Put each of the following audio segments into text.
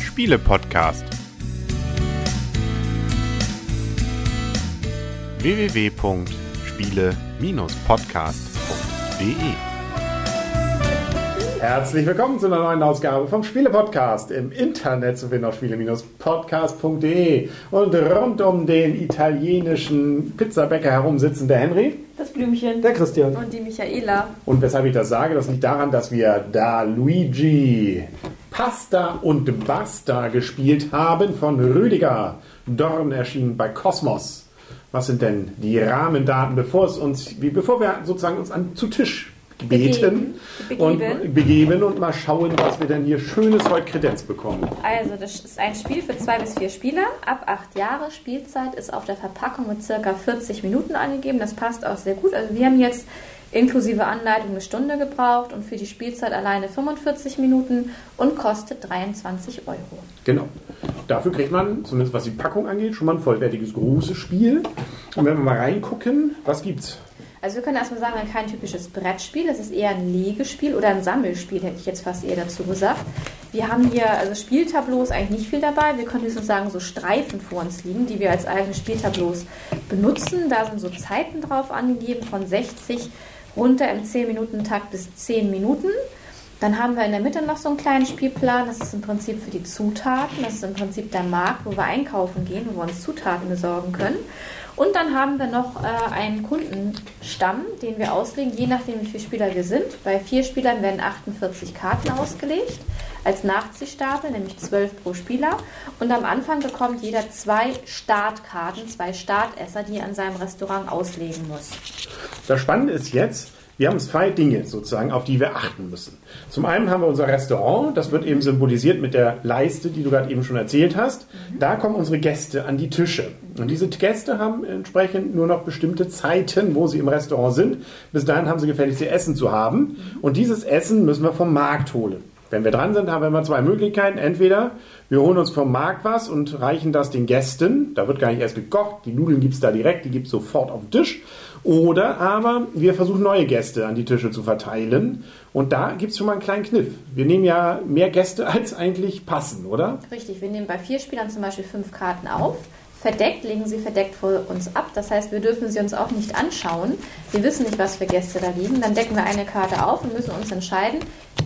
Spiele-Podcast. www.spiele-podcast.de Herzlich willkommen zu einer neuen Ausgabe vom Spiele-Podcast. Im Internet zu finden auf spiele-podcast.de. Und rund um den italienischen Pizzabäcker herum sitzen der Henry. Das Blümchen. Der Christian. Und die Michaela. Und weshalb ich das sage, das liegt daran, dass wir da Luigi Pasta und Basta gespielt haben von Rüdiger. Dorn erschienen bei Kosmos. Was sind denn die Rahmendaten, bevor es uns, wie, bevor wir sozusagen uns an, zu Tisch beten Begeben. und Begeben. und mal schauen, was wir denn hier Schönes heute Kredenz bekommen. Also, das ist ein Spiel für zwei bis vier Spieler. Ab acht Jahre. Spielzeit ist auf der Verpackung mit circa 40 Minuten angegeben. Das passt auch sehr gut. Also, wir haben jetzt inklusive Anleitung eine Stunde gebraucht und für die Spielzeit alleine 45 Minuten und kostet 23 Euro. Genau. Dafür kriegt man, zumindest was die Packung angeht, schon mal ein vollwertiges großes Spiel. Und wenn wir mal reingucken, was gibt's? Also wir können erstmal sagen, kein typisches Brettspiel, das ist eher ein Legespiel oder ein Sammelspiel, hätte ich jetzt fast eher dazu gesagt. Wir haben hier, also Spieltableaus eigentlich nicht viel dabei. Wir können höchstens sagen, so Streifen vor uns liegen, die wir als eigene Spieltableaus benutzen. Da sind so Zeiten drauf angegeben, von 60 runter im 10-Minuten-Takt bis 10 Minuten. Dann haben wir in der Mitte noch so einen kleinen Spielplan. Das ist im Prinzip für die Zutaten. Das ist im Prinzip der Markt, wo wir einkaufen gehen, wo wir uns Zutaten besorgen können. Und dann haben wir noch äh, einen Kundenstamm, den wir auslegen, je nachdem, wie viele Spieler wir sind. Bei vier Spielern werden 48 Karten ausgelegt als Nachziehstapel, nämlich 12 pro Spieler. Und am Anfang bekommt jeder zwei Startkarten, zwei Startesser, die er an seinem Restaurant auslegen muss. Das Spannende ist jetzt, wir haben zwei Dinge sozusagen, auf die wir achten müssen. Zum einen haben wir unser Restaurant, das wird eben symbolisiert mit der Leiste, die du gerade eben schon erzählt hast. Da kommen unsere Gäste an die Tische. Und diese Gäste haben entsprechend nur noch bestimmte Zeiten, wo sie im Restaurant sind. Bis dahin haben sie gefälligst ihr Essen zu haben. Und dieses Essen müssen wir vom Markt holen. Wenn wir dran sind, haben wir immer zwei Möglichkeiten. Entweder wir holen uns vom Markt was und reichen das den Gästen. Da wird gar nicht erst gekocht. Die Nudeln gibt es da direkt, die gibt es sofort auf den Tisch. Oder aber wir versuchen neue Gäste an die Tische zu verteilen. Und da gibt es schon mal einen kleinen Kniff. Wir nehmen ja mehr Gäste, als eigentlich passen, oder? Richtig, wir nehmen bei vier Spielern zum Beispiel fünf Karten auf. Verdeckt, legen sie verdeckt vor uns ab. Das heißt, wir dürfen sie uns auch nicht anschauen. Wir wissen nicht, was für Gäste da liegen. Dann decken wir eine Karte auf und müssen uns entscheiden,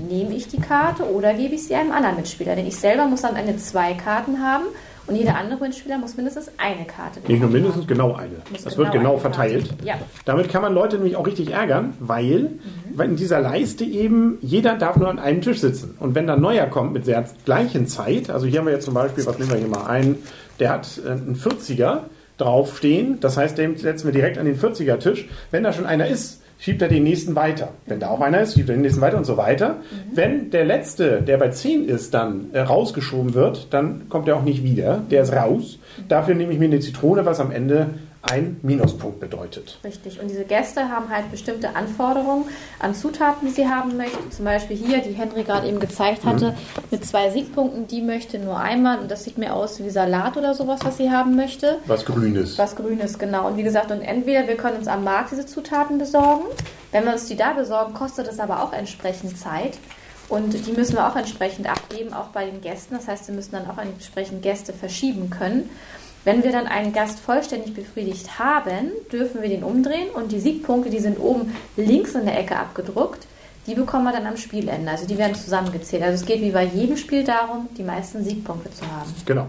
nehme ich die Karte oder gebe ich sie einem anderen Mitspieler. Denn ich selber muss am Ende zwei Karten haben und jeder andere Mitspieler muss mindestens eine Karte Nicht nur mindestens, haben. genau eine. Muss Das wird genau Karte. verteilt. Ja. Damit kann man Leute nämlich auch richtig ärgern, weil, weil in dieser Leiste eben jeder darf nur an einem Tisch sitzen. Und wenn dann neuer kommt mit der gleichen Zeit, also hier haben wir jetzt zum Beispiel, was nehmen wir hier mal ein, der hat äh, einen 40er draufstehen, das heißt, den setzen wir direkt an den 40er Tisch. Wenn da schon einer ist, schiebt er den nächsten weiter. Wenn da auch einer ist, schiebt er den nächsten weiter und so weiter. Wenn der letzte, der bei 10 ist, dann äh, rausgeschoben wird, dann kommt er auch nicht wieder. Der ist raus. Dafür nehme ich mir eine Zitrone, was am Ende ein Minuspunkt bedeutet. Richtig. Und diese Gäste haben halt bestimmte Anforderungen an Zutaten, die sie haben möchten. Zum Beispiel hier, die Henry gerade eben gezeigt hatte, mit zwei Siegpunkten. Die möchte nur einmal, und das sieht mir aus wie Salat oder sowas, was sie haben möchte. Was Grünes. Was Grünes, genau. Und wie gesagt, und entweder wir können uns am Markt diese Zutaten besorgen. Wenn wir uns die da besorgen, kostet es aber auch entsprechend Zeit. Und die müssen wir auch entsprechend abgeben, auch bei den Gästen. Das heißt, wir müssen dann auch entsprechend Gäste verschieben können. Wenn wir dann einen Gast vollständig befriedigt haben, dürfen wir den umdrehen und die Siegpunkte, die sind oben links in der Ecke abgedruckt, die bekommen wir dann am Spielende. Also die werden zusammengezählt. Also es geht wie bei jedem Spiel darum, die meisten Siegpunkte zu haben. Genau.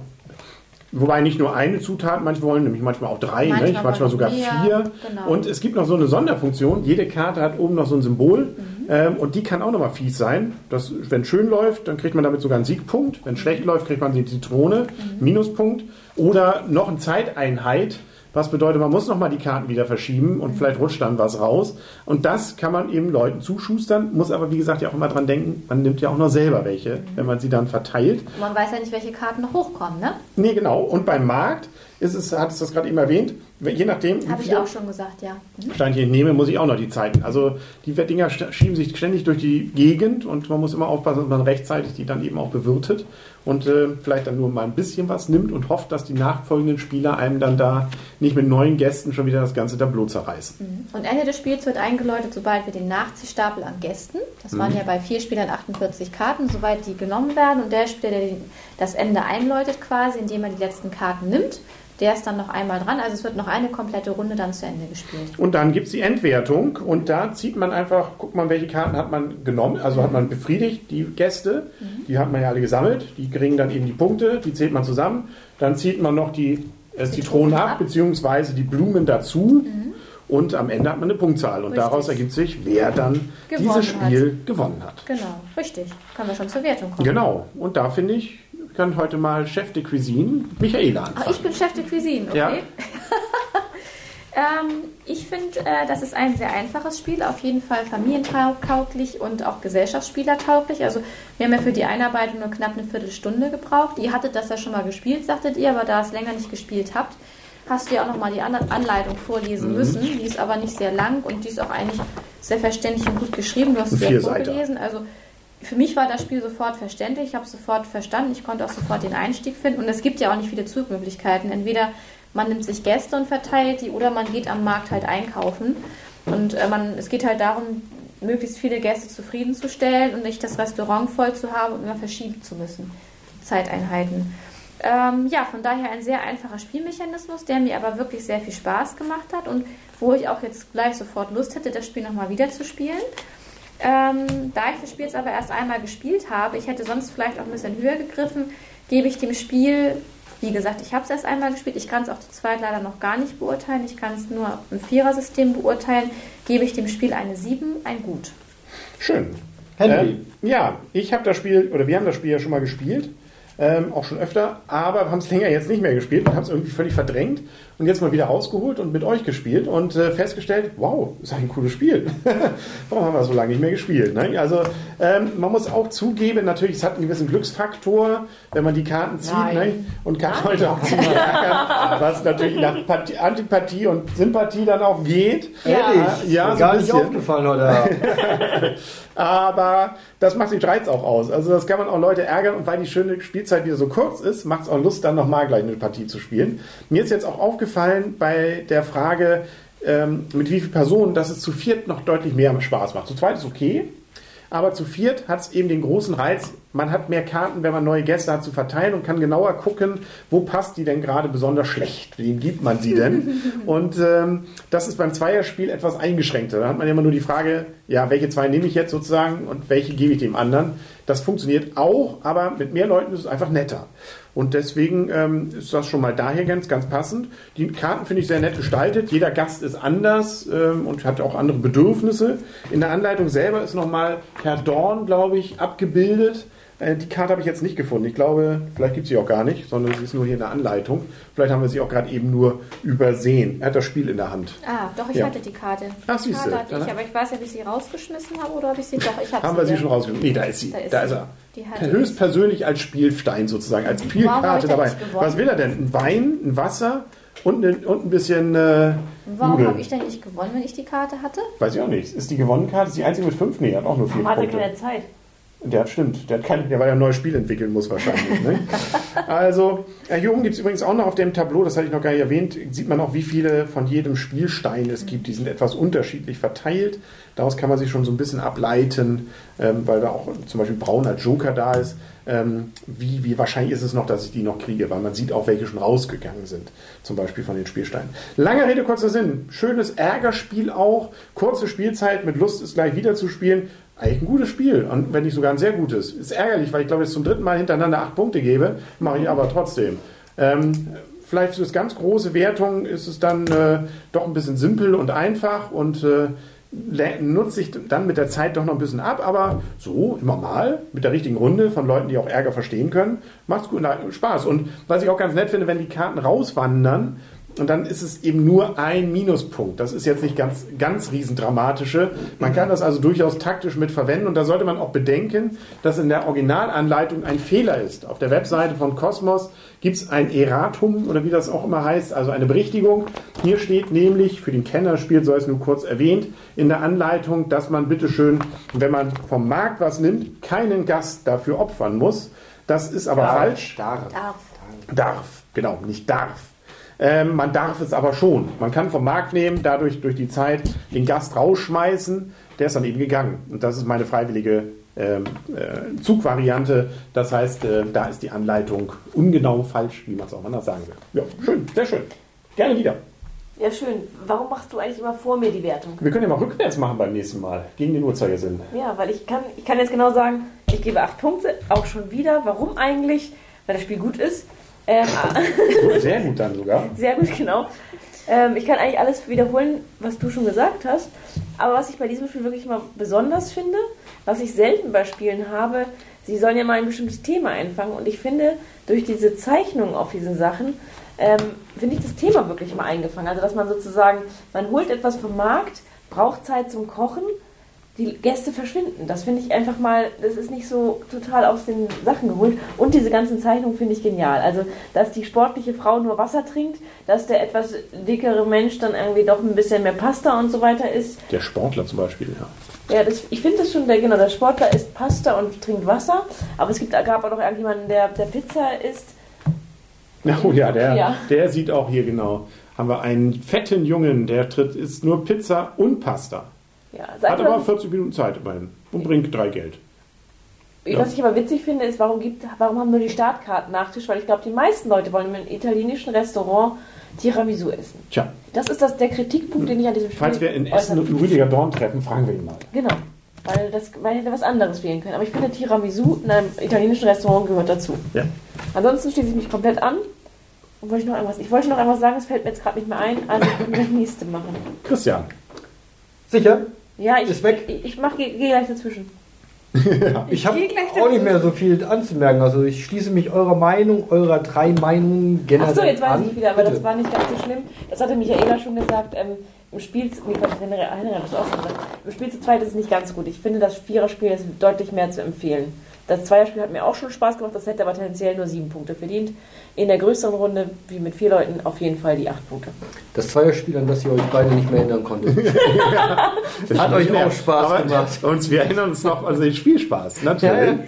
Wobei nicht nur eine Zutat manche wollen, nämlich manchmal auch drei, Manchmal nicht? manchmal sogar mehr, vier. genau. Und es gibt noch so eine Sonderfunktion. Jede Karte hat oben noch so ein Symbol ähm, und die kann auch nochmal fies sein. Das, wenn schön läuft, dann kriegt man damit sogar einen Siegpunkt. Wenn schlecht läuft, kriegt man die Zitrone, Minuspunkt. Oder noch eine Zeiteinheit. Was bedeutet, man muss nochmal die Karten wieder verschieben und vielleicht rutscht dann was raus. Und das kann man eben Leuten zuschustern, muss aber wie gesagt ja auch immer dran denken, man nimmt ja auch noch selber welche, wenn man sie dann verteilt. Und man weiß ja nicht, welche Karten noch hochkommen, ne? Nee, genau. Und beim Markt ist es, hat es das gerade eben erwähnt, je nachdem. Habe ich auch schon gesagt, ja. Mhm. Steine ich nehme, muss ich auch noch die Zeiten. Also die Dinger schieben sich ständig durch die Gegend und man muss immer aufpassen, dass man rechtzeitig die dann eben auch bewirtet und äh, vielleicht dann nur mal ein bisschen was nimmt und hofft, dass die nachfolgenden Spieler einem dann da nicht mit neuen Gästen schon wieder das ganze Tableau zerreißen. Und Ende des Spiels wird eingeläutet, sobald wir den Nachziehstapel an Gästen, das waren ja bei vier Spielern 48 Karten, soweit die genommen werden und der Spieler, der das Ende einläutet quasi, indem er die letzten Karten nimmt, der ist dann noch einmal dran. Also es wird noch eine komplette Runde dann zu Ende gespielt. Und dann gibt es die Endwertung und da zieht man einfach, guckt man, welche Karten hat man genommen, also hat man befriedigt, die Gäste, die hat man ja alle gesammelt, die kriegen dann eben die Punkte, die zählt man zusammen, dann zieht man noch die äh, Zitronen Zitronen ab, ab. beziehungsweise die Blumen dazu und am Ende hat man eine Punktzahl und Richtig. daraus ergibt sich, wer dann Gewonnen dieses Spiel gewonnen hat. Genau, richtig. Können wir schon zur Wertung kommen. Genau, und da finde ich, können heute mal Chef de Cuisine Michaela Ach, anfangen. ich bin Chef de Cuisine, okay. Ja. ähm, ich finde, äh, das ist ein sehr einfaches Spiel, auf jeden Fall familientauglich und auch gesellschaftsspielertauglich. Also wir haben ja für die Einarbeitung nur knapp eine Viertelstunde gebraucht. Ihr hattet das ja schon mal gespielt, sagtet ihr, aber da es länger nicht gespielt habt, hast du ja auch nochmal die An- Anleitung vorlesen Mhm. müssen. Die ist aber nicht sehr lang und die ist auch eigentlich sehr verständlich und gut geschrieben. Du hast sie ja vorgelesen. Also für mich war das Spiel sofort verständlich. Ich habe es sofort verstanden. Ich konnte auch sofort den Einstieg finden. Und es gibt ja auch nicht viele Zugmöglichkeiten. Entweder man nimmt sich Gäste und verteilt die oder man geht am Markt halt einkaufen. Und äh, man, es geht halt darum, möglichst viele Gäste zufriedenzustellen und nicht das Restaurant voll zu haben und immer verschieben zu müssen. Zeiteinheiten. Ähm, ja, von daher ein sehr einfacher Spielmechanismus, der mir aber wirklich sehr viel Spaß gemacht hat und wo ich auch jetzt gleich sofort Lust hätte, das Spiel nochmal wieder zu spielen. Ähm, da ich das Spiel jetzt aber erst einmal gespielt habe, ich hätte sonst vielleicht auch ein bisschen höher gegriffen, gebe ich dem Spiel, wie gesagt, ich habe es erst einmal gespielt, ich kann es auch zu zweit leider noch gar nicht beurteilen, ich kann es nur im Vierersystem beurteilen, gebe ich dem Spiel eine 7, ein Gut. Schön. Henry. Ähm, ja, ich habe das Spiel, oder wir haben das Spiel ja schon mal gespielt, ähm, auch schon öfter, aber wir haben es länger jetzt nicht mehr gespielt und haben es irgendwie völlig verdrängt und jetzt mal wieder rausgeholt und mit euch gespielt und äh, festgestellt, wow, ist ein cooles Spiel. Warum haben wir so lange nicht mehr gespielt? Ne? Also ähm, man muss auch zugeben, natürlich, es hat einen gewissen Glücksfaktor, wenn man die Karten zieht ne? und kann heute auch ziemlich ärgern, was natürlich nach Partie, Antipathie und Sympathie dann auch geht. Ja. Ehrlich? Ja, Mir so gar ein nicht bisschen. aufgefallen heute. Aber das macht den Reiz auch aus. Also das kann man auch Leute ärgern und weil die schöne Spielzeit wieder so kurz ist, macht es auch Lust, dann nochmal gleich eine Partie zu spielen. Mir ist jetzt auch aufgefallen bei der Frage, ähm, mit wie vielen Personen, dass es zu viert noch deutlich mehr Spaß macht. Zu zweit ist okay, aber zu viert hat es eben den großen Reiz, man hat mehr Karten, wenn man neue Gäste hat, zu verteilen und kann genauer gucken, wo passt die denn gerade besonders schlecht, wem gibt man sie denn? und ähm, das ist beim Zweierspiel etwas eingeschränkter. Da hat man immer nur die Frage, ja, welche zwei nehme ich jetzt sozusagen und welche gebe ich dem anderen. Das funktioniert auch, aber mit mehr Leuten ist es einfach netter. Und deswegen ähm, ist das schon mal daher ganz, ganz passend. Die Karten finde ich sehr nett gestaltet. Jeder Gast ist anders ähm, und hat auch andere Bedürfnisse. In der Anleitung selber ist nochmal Herr Dorn, glaube ich, abgebildet. Äh, die Karte habe ich jetzt nicht gefunden. Ich glaube, vielleicht gibt es sie auch gar nicht, sondern sie ist nur hier in der Anleitung. Vielleicht haben wir sie auch gerade eben nur übersehen. Er hat das Spiel in der Hand. Ah, doch, ich Ja. hatte die Karte. Ach, die siehste, Karte hatte dann- ich, aber ich weiß ja, ob ich sie rausgeschmissen habe oder ob ich sie doch. Ich habe Haben wir sie schon rausgesucht? Nee, da ist sie. Da ist Da sie. ist er. Höchstpersönlich als Spielstein sozusagen, als Spielkarte dabei. Was will er denn? Ein Wein, ein Wasser und, ein- und ein bisschen äh, Warum habe ich denn nicht gewonnen, wenn ich die Karte hatte? Weiß ich auch nicht. Ist die gewonnene Karte? Ist die einzige mit fünf? Nee, hat auch nur vier hatte Punkte. keine Zeit? Der hat stimmt. Der hat kein, der weil er ein neues Spiel entwickeln muss wahrscheinlich. ne? Also, hier oben gibt es übrigens auch noch auf dem Tableau, das hatte ich noch gar nicht erwähnt, sieht man auch, wie viele von jedem Spielstein es gibt. Die sind etwas unterschiedlich verteilt. Daraus kann man sich schon so ein bisschen ableiten, ähm, weil da auch zum Beispiel brauner Joker da ist. Ähm, wie, wie wahrscheinlich ist es noch, dass ich die noch kriege, weil man sieht auch, welche schon rausgegangen sind, zum Beispiel von den Spielsteinen. Lange Rede, kurzer Sinn. Schönes Ärgerspiel auch. Kurze Spielzeit mit Lust, es gleich wieder zu spielen. Eigentlich ein gutes Spiel, und wenn nicht sogar ein sehr gutes. Ist ärgerlich, weil ich glaube, jetzt zum dritten Mal hintereinander acht Punkte gebe, mache ich aber trotzdem. Ähm, vielleicht für das ganz große Wertung ist es dann äh, doch ein bisschen simpel und einfach und äh, nutzt sich dann mit der Zeit doch noch ein bisschen ab, aber so immer mal mit der richtigen Runde von Leuten, die auch Ärger verstehen können, macht's gut na, Spaß. Und was ich auch ganz nett finde, wenn die Karten rauswandern, und dann ist es eben nur ein Minuspunkt. Das ist jetzt nicht ganz, ganz riesendramatische. Man kann das also durchaus taktisch mit verwenden. Und da sollte man auch bedenken, dass in der Originalanleitung ein Fehler ist. Auf der Webseite von Cosmos gibt es ein Erratum oder wie das auch immer heißt, also eine Berichtigung. Hier steht nämlich, für den Kenner spielt, soll es nur kurz erwähnt, in der Anleitung, dass man bitteschön, wenn man vom Markt was nimmt, keinen Gast dafür opfern muss. Das ist aber Darf, falsch. Darf. Darf. Darf, genau, nicht darf. Ähm, man darf es aber schon. Man kann vom Markt nehmen, dadurch durch die Zeit den Gast rausschmeißen, der ist dann eben gegangen. Und das ist meine freiwillige ähm, äh, Zugvariante. Das heißt, äh, da ist die Anleitung ungenau falsch, wie man es auch anders sagen will. Ja, schön, sehr schön. Gerne wieder. Ja, schön. Warum machst du eigentlich immer vor mir die Wertung? Wir können ja mal rückwärts machen beim nächsten Mal, gegen den Uhrzeigersinn. Ja, weil ich kann, ich kann jetzt genau sagen, ich gebe acht Punkte, auch schon wieder. Warum eigentlich? Weil das Spiel gut ist. Ähm, Sehr gut dann sogar. sehr gut, genau. Ähm, ich kann eigentlich alles wiederholen, was du schon gesagt hast. Aber was ich bei diesem Spiel wirklich mal besonders finde, was ich selten bei Spielen habe, sie sollen ja mal ein bestimmtes Thema einfangen. Und ich finde, durch diese Zeichnung auf diesen Sachen, ähm, finde ich das Thema wirklich mal eingefangen. Also, dass man sozusagen, man holt etwas vom Markt, braucht Zeit zum Kochen, die Gäste verschwinden. Das finde ich einfach mal, das ist nicht so total aus den Sachen geholt. Und diese ganzen Zeichnungen finde ich genial. Also, dass die sportliche Frau nur Wasser trinkt, dass der etwas dickere Mensch dann irgendwie doch ein bisschen mehr Pasta und so weiter isst. Der Sportler zum Beispiel, ja. Ja, das, ich finde das schon, der, genau, der Sportler isst Pasta und trinkt Wasser. Aber es gibt, gab auch noch irgendjemanden, der, der Pizza isst. Oh ja, der, Ja. der sieht auch hier genau. Haben wir einen fetten Jungen, der tritt, isst nur Pizza und Pasta. Ja, Hat aber 40 Minuten Zeit immerhin und bringt drei Geld. ja. Was ich aber witzig finde, ist, warum, gibt, warum haben nur die Startkarten Nachtisch? Weil ich glaube, die meisten Leute wollen im italienischen Restaurant Tiramisu essen. Tja, Das ist das, der Kritikpunkt, den ich an diesem Spiel falls wir in Essen und Rüdiger Dorn treffen, fragen wir ihn mal. Genau. Weil, das, weil hätte was anderes wählen können. Aber ich finde, Tiramisu in einem italienischen Restaurant gehört dazu. Ja. Ansonsten schließe ich mich komplett an. Und wollte ich, noch irgendwas, ich wollte noch irgendwas sagen, es fällt mir jetzt gerade nicht mehr ein. Also können wir das nächste machen. Christian. Sicher? Ja, ich, Ist weg. ich, ich mach, gehe geh gleich dazwischen. Ich habe geh gleich auch nicht mehr so viel anzumerken. Also ich schließe mich eurer Meinung, eurer drei Meinungen generell Achso, jetzt weiß an. ich wieder, aber das Bitte. war nicht ganz so schlimm. Das hatte Michaela schon gesagt. Ähm, Im Spiel, nee, Quatsch, Henry Henry hat das auch schon gesagt. Im Spiel zu zweit ist es nicht ganz gut. Ich finde, das Viererspiel ist deutlich mehr zu empfehlen. Das Zweierspiel hat mir auch schon Spaß gemacht, das hätte aber tendenziell nur sieben Punkte verdient. In der größeren Runde, wie mit vier Leuten, auf jeden Fall die acht Punkte. Das Zweierspiel, an das ihr euch beide nicht mehr erinnern konntet. Hat euch auch Spaß Aber gemacht. Uns, wir erinnern uns noch an den Spielspaß, natürlich.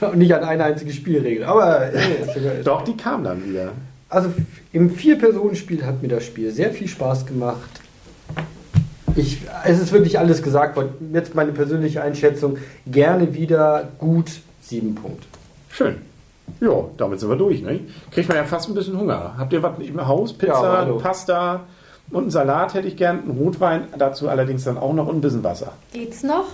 Und nicht an eine einzige Spielregel. Aber äh, Doch, die kam dann wieder. Also im Vier-Personen-Spiel hat mir das Spiel sehr viel Spaß gemacht. Ich, es ist wirklich alles gesagt worden. Jetzt meine persönliche Einschätzung. Gerne wieder gut sieben Punkte. Schön. Ja, damit sind wir durch. Ne? Kriegt man ja fast ein bisschen Hunger. Habt ihr was im Haus? Ja, Pizza, hallo. Pasta und einen Salat hätte ich gern. Einen Rotwein, dazu allerdings dann auch noch ein bisschen Wasser. Geht's noch?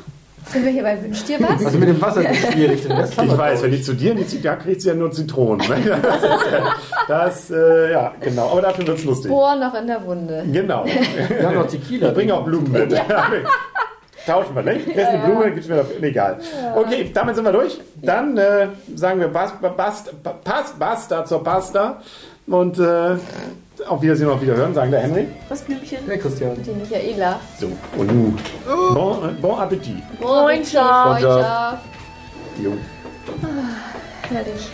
Sind wir hier bei Wünsch dir was? Also mit dem Wasser ist schwierig. Den Rest Ich wir, weiß, wenn die zu dir in die Zigarre kriegt sie ja nur Zitronen. Ne? Das, ja- das äh, ja, genau. Aber dafür wird's lustig. Bohr noch in der Wunde. Genau. Wir haben noch Tequila. Ich bringe auch Blumen mit. Tauschen wir, ne? Kriegst eine Blume, gibt's mir noch. Egal. Okay, damit sind wir durch. Dann äh, sagen wir bas, bast, pas, Basta zur Pasta. Und äh, auf Wiedersehen und auf Wiederhören, sagen der Henry. Was Blümchen? Ja, Christian. Die Michaela. So, und nu. Bon, bon Appetit. Freundschaft. Jo. Herrlich.